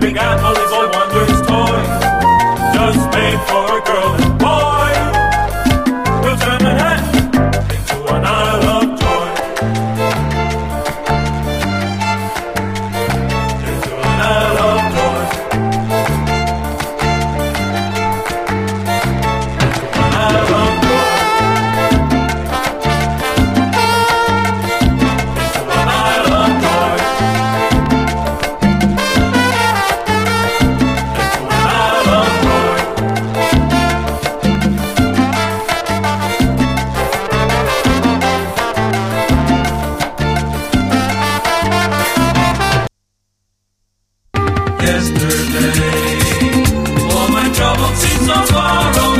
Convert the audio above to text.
big, big, all and olive. yesterday. All my troubles seem so far away.